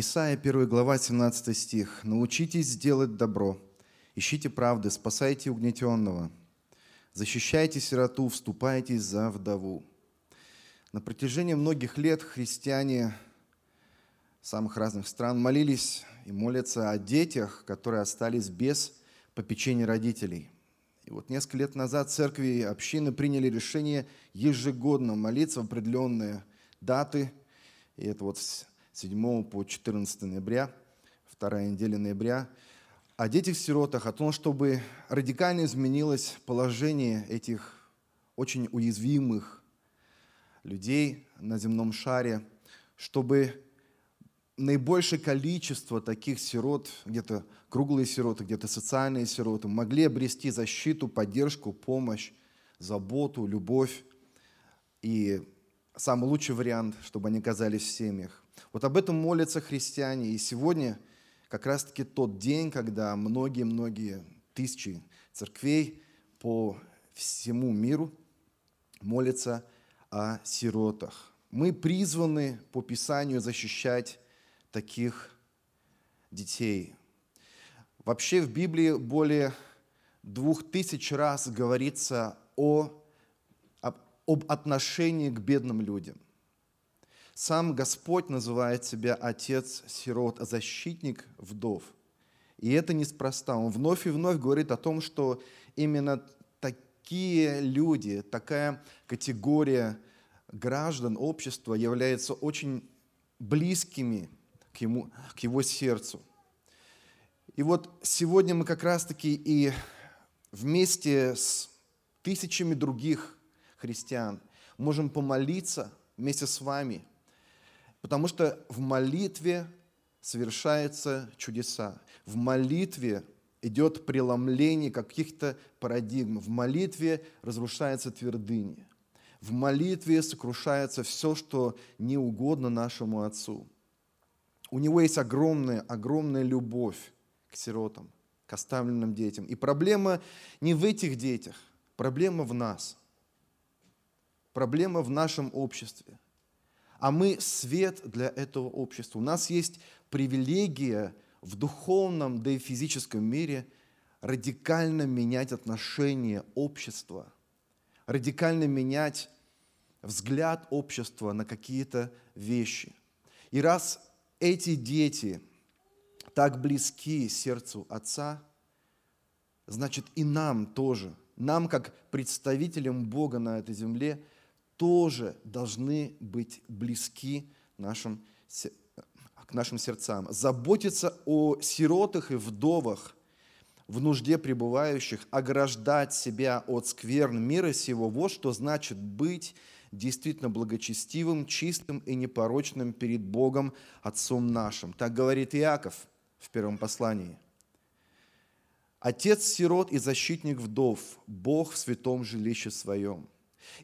Исайя 1 глава 17 стих. «Научитесь делать добро, ищите правды, спасайте угнетенного, защищайте сироту, вступайтесь за вдову». На протяжении многих лет христиане самых разных стран молились и молятся о детях, которые остались без попечения родителей. И вот несколько лет назад церкви и общины приняли решение ежегодно молиться в определенные даты. И это вот 7 по 14 ноября, вторая неделя ноября, о детях-сиротах, о том, чтобы радикально изменилось положение этих очень уязвимых людей на земном шаре, чтобы наибольшее количество таких сирот, где-то круглые сироты, где-то социальные сироты, могли обрести защиту, поддержку, помощь, заботу, любовь. И самый лучший вариант, чтобы они оказались в семьях. Вот об этом молятся христиане. И сегодня как раз-таки тот день, когда многие-многие тысячи церквей по всему миру молятся о сиротах. Мы призваны по Писанию защищать таких детей. Вообще в Библии более двух тысяч раз говорится о, об, об отношении к бедным людям. Сам Господь называет себя отец сирот, защитник вдов. И это неспроста. Он вновь и вновь говорит о том, что именно такие люди, такая категория граждан общества является очень близкими к, ему, к его сердцу. И вот сегодня мы как раз-таки и вместе с тысячами других христиан можем помолиться вместе с вами, потому что в молитве совершаются чудеса. В молитве идет преломление каких-то парадигм. В молитве разрушается твердыня. В молитве сокрушается все, что не угодно нашему Отцу. У него есть огромная, огромная любовь к сиротам, к оставленным детям. И проблема не в этих детях, проблема в нас. Проблема в нашем обществе. А мы свет для этого общества. У нас есть привилегия в духовном, да и физическом мире радикально менять отношение общества, радикально менять взгляд общества на какие-то вещи. И раз эти дети так близки сердцу Отца, значит и нам тоже, нам как представителям Бога на этой земле, тоже должны быть близки нашим, к нашим сердцам. Заботиться о сиротах и вдовах, в нужде пребывающих, ограждать себя от скверн мира сего, вот что значит быть действительно благочестивым, чистым и непорочным перед Богом Отцом нашим. Так говорит Иаков в первом послании. Отец сирот и защитник вдов, Бог в святом жилище своем.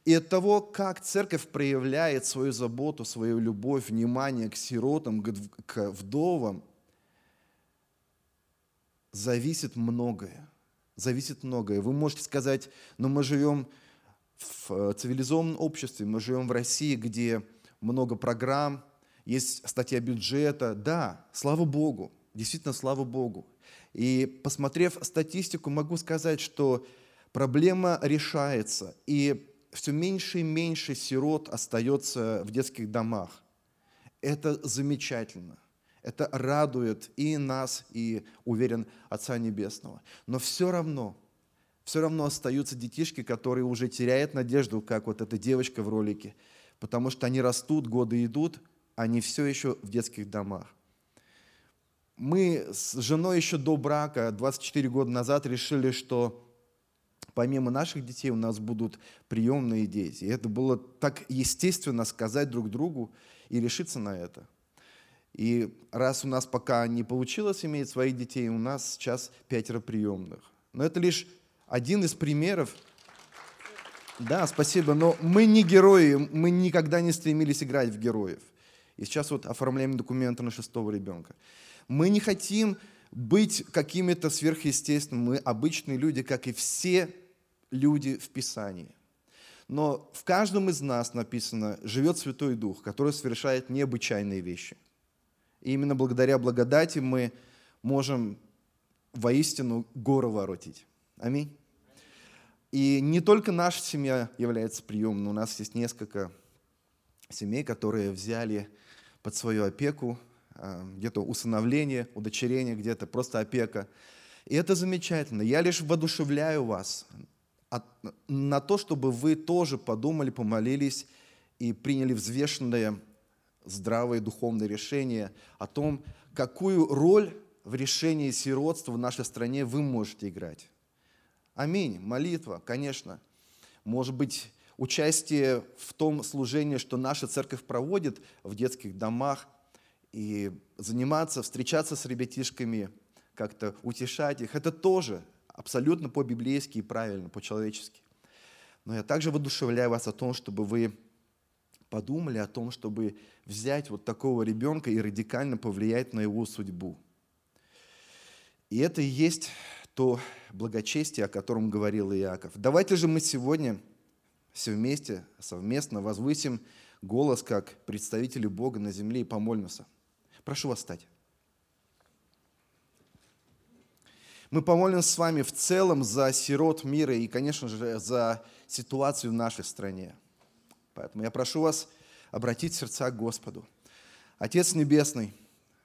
И от того, как церковь проявляет свою заботу, свою любовь, внимание к сиротам, к вдовам, зависит многое. Зависит многое. Вы можете сказать, но мы живем в э, цивилизованном обществе, мы живем в России, где много программ, есть статья бюджета. Да, слава Богу, действительно, слава Богу. И посмотрев статистику, могу сказать, что проблема решается, и все меньше и меньше сирот остается в детских домах. Это замечательно. Это радует и нас, и, уверен, Отца Небесного. Но все равно – все равно остаются детишки, которые уже теряют надежду, как вот эта девочка в ролике, потому что они растут, годы идут, они все еще в детских домах. Мы с женой еще до брака, 24 года назад, решили, что помимо наших детей у нас будут приемные дети. И это было так естественно сказать друг другу и решиться на это. И раз у нас пока не получилось иметь своих детей, у нас сейчас пятеро приемных. Но это лишь один из примеров. Да, спасибо, но мы не герои, мы никогда не стремились играть в героев. И сейчас вот оформляем документы на шестого ребенка. Мы не хотим быть какими-то сверхъестественными. Мы обычные люди, как и все люди в Писании. Но в каждом из нас написано, живет Святой Дух, который совершает необычайные вещи. И именно благодаря благодати мы можем воистину гору воротить. Аминь. И не только наша семья является приемной, у нас есть несколько семей, которые взяли под свою опеку а, где-то усыновление, удочерение, где-то просто опека. И это замечательно. Я лишь воодушевляю вас на то, чтобы вы тоже подумали, помолились и приняли взвешенное, здравое духовное решение о том, какую роль в решении сиротства в нашей стране вы можете играть. Аминь. Молитва, конечно. Может быть, участие в том служении, что наша церковь проводит в детских домах, и заниматься, встречаться с ребятишками, как-то утешать их, это тоже абсолютно по-библейски и правильно, по-человечески. Но я также воодушевляю вас о том, чтобы вы подумали о том, чтобы взять вот такого ребенка и радикально повлиять на его судьбу. И это и есть то благочестие, о котором говорил Иаков. Давайте же мы сегодня все вместе, совместно возвысим голос как представители Бога на земле и помолимся. Прошу вас встать. Мы помолимся с вами в целом за сирот мира и, конечно же, за ситуацию в нашей стране. Поэтому я прошу вас обратить сердца к Господу. Отец Небесный,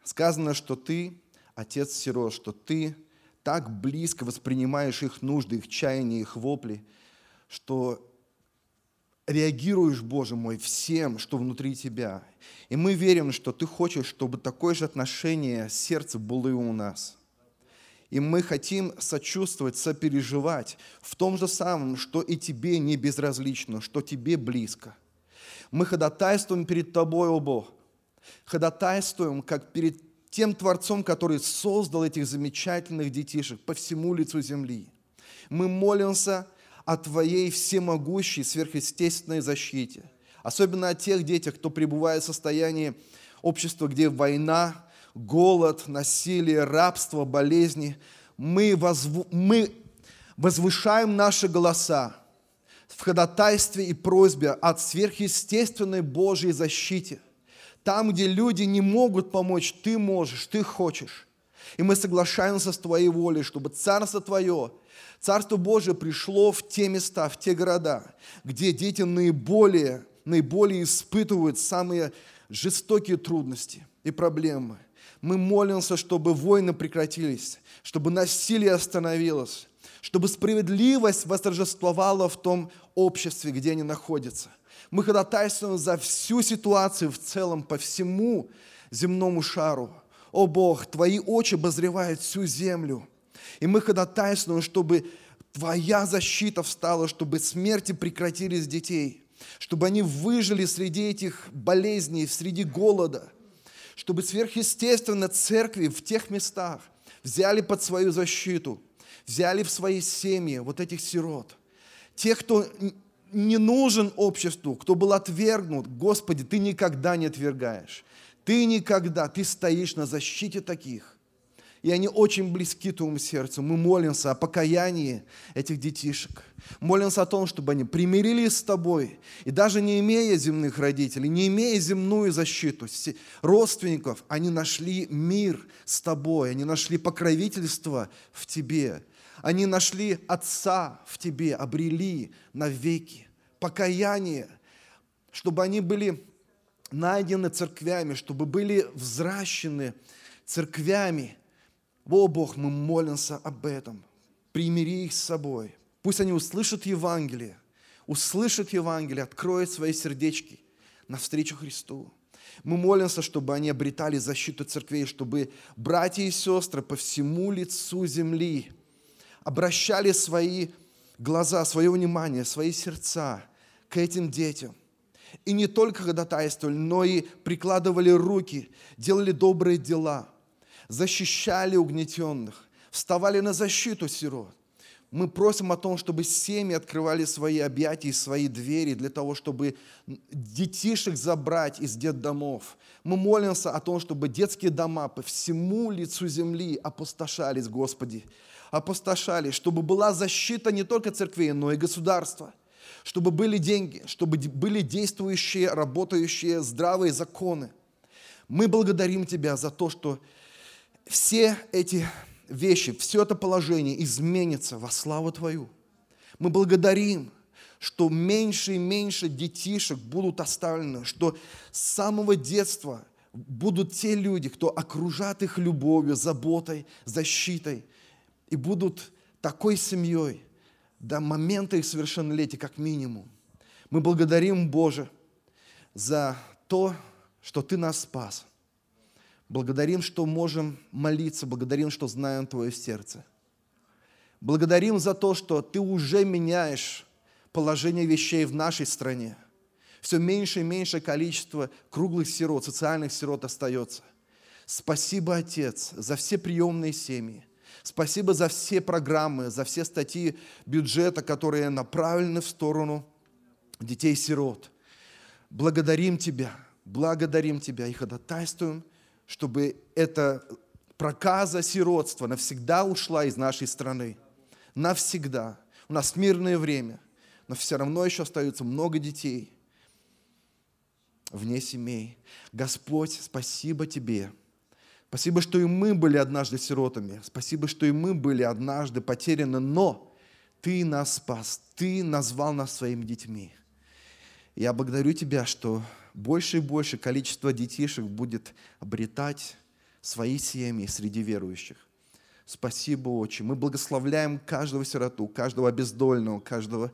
сказано, что Ты, Отец сирот, что Ты так близко воспринимаешь их нужды, их чаяния, их вопли, что реагируешь, Боже мой, всем, что внутри тебя. И мы верим, что Ты хочешь, чтобы такое же отношение сердца было и у нас. И мы хотим сочувствовать, сопереживать в том же самом, что и Тебе не безразлично, что Тебе близко. Мы ходатайствуем перед Тобой, о Бог. Ходатайствуем, как перед тем Творцом, который создал этих замечательных детишек по всему лицу земли. Мы молимся о Твоей всемогущей сверхъестественной защите. Особенно о тех детях, кто пребывает в состоянии общества, где война, голод, насилие, рабство, болезни. Мы, возв... мы возвышаем наши голоса в ходатайстве и просьбе от сверхъестественной Божьей защите. Там, где люди не могут помочь, Ты можешь, Ты хочешь. И мы соглашаемся с Твоей волей, чтобы Царство Твое Царство Божие пришло в те места, в те города, где дети наиболее, наиболее испытывают самые жестокие трудности и проблемы. Мы молимся, чтобы войны прекратились, чтобы насилие остановилось, чтобы справедливость восторжествовала в том обществе, где они находятся. Мы ходатайствуем за всю ситуацию в целом по всему земному шару. О Бог, Твои очи обозревают всю землю – и мы ходатайствуем, чтобы Твоя защита встала, чтобы смерти прекратились детей, чтобы они выжили среди этих болезней, среди голода, чтобы сверхъестественно церкви в тех местах взяли под свою защиту, взяли в свои семьи вот этих сирот, тех, кто не нужен обществу, кто был отвергнут, Господи, Ты никогда не отвергаешь. Ты никогда, Ты стоишь на защите таких и они очень близки твоему сердцу. Мы молимся о покаянии этих детишек. Молимся о том, чтобы они примирились с тобой. И даже не имея земных родителей, не имея земную защиту, родственников, они нашли мир с тобой, они нашли покровительство в тебе. Они нашли Отца в тебе, обрели навеки. Покаяние, чтобы они были найдены церквями, чтобы были взращены церквями, о, Бог, мы молимся об этом. Примири их с собой. Пусть они услышат Евангелие, услышат Евангелие, откроют свои сердечки навстречу Христу. Мы молимся, чтобы они обретали защиту церквей, чтобы братья и сестры по всему лицу земли обращали свои глаза, свое внимание, свои сердца к этим детям. И не только ходатайствовали, но и прикладывали руки, делали добрые дела – защищали угнетенных, вставали на защиту сирот. Мы просим о том, чтобы семьи открывали свои объятия и свои двери для того, чтобы детишек забрать из детдомов. Мы молимся о том, чтобы детские дома по всему лицу земли опустошались, Господи, опустошались, чтобы была защита не только церквей, но и государства, чтобы были деньги, чтобы были действующие, работающие здравые законы – Мы благодарим Тебя за то, что все эти вещи, все это положение изменится во славу Твою. Мы благодарим, что меньше и меньше детишек будут оставлены, что с самого детства будут те люди, кто окружат их любовью, заботой, защитой, и будут такой семьей до момента их совершеннолетия, как минимум. Мы благодарим, Боже, за то, что Ты нас спас. Благодарим, что можем молиться, благодарим, что знаем Твое сердце. Благодарим за то, что Ты уже меняешь положение вещей в нашей стране. Все меньше и меньше количество круглых сирот, социальных сирот остается. Спасибо, Отец, за все приемные семьи. Спасибо за все программы, за все статьи бюджета, которые направлены в сторону детей-сирот. Благодарим Тебя, благодарим Тебя и ходатайствуем, чтобы эта проказа сиротства навсегда ушла из нашей страны. Навсегда. У нас мирное время – но все равно еще остается много детей вне семей. Господь, спасибо Тебе. Спасибо, что и мы были однажды сиротами. Спасибо, что и мы были однажды потеряны, но Ты нас спас, Ты назвал нас своими детьми. Я благодарю Тебя, что больше и больше количество детишек будет обретать свои семьи среди верующих. Спасибо, Отче. Мы благословляем каждого сироту, каждого обездольного, каждого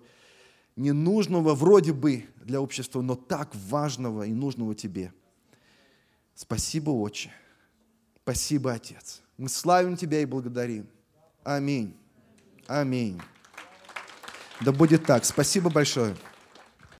ненужного вроде бы для общества, но так важного и нужного тебе. Спасибо, Отче. Спасибо, Отец. Мы славим Тебя и благодарим. Аминь. Аминь. Да будет так. Спасибо большое.